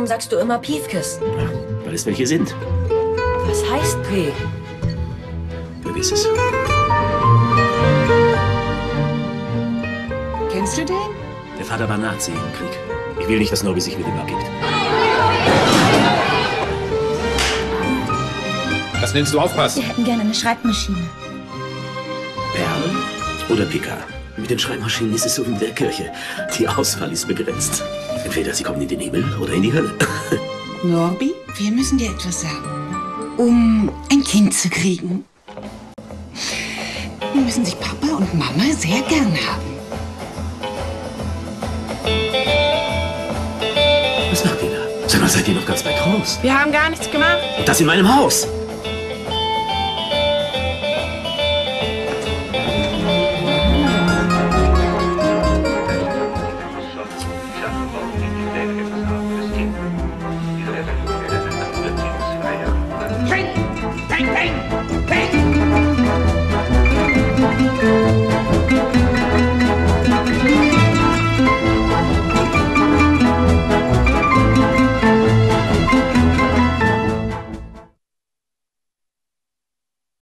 Warum sagst du immer Piefkes? Weil es welche sind. Was heißt P? Vergiss es. Kennst du den? Der Vater war Nazi im Krieg. Ich will nicht, dass Nobby sich mit ihm abgibt. Was nennst du aufpassen? Wir hätten gerne eine Schreibmaschine. Perl oder Pika? Mit den Schreibmaschinen ist es so wie mit der Kirche. Die Auswahl ist begrenzt. Entweder sie kommen in den Himmel oder in die Hölle. Norbi, wir müssen dir etwas sagen. Um ein Kind zu kriegen, müssen sich Papa und Mama sehr gern haben. Was macht ihr da? Sag mal, seid ihr noch ganz bei Kraus? Wir haben gar nichts gemacht. Und das in meinem Haus? ping, ping, ping, ping.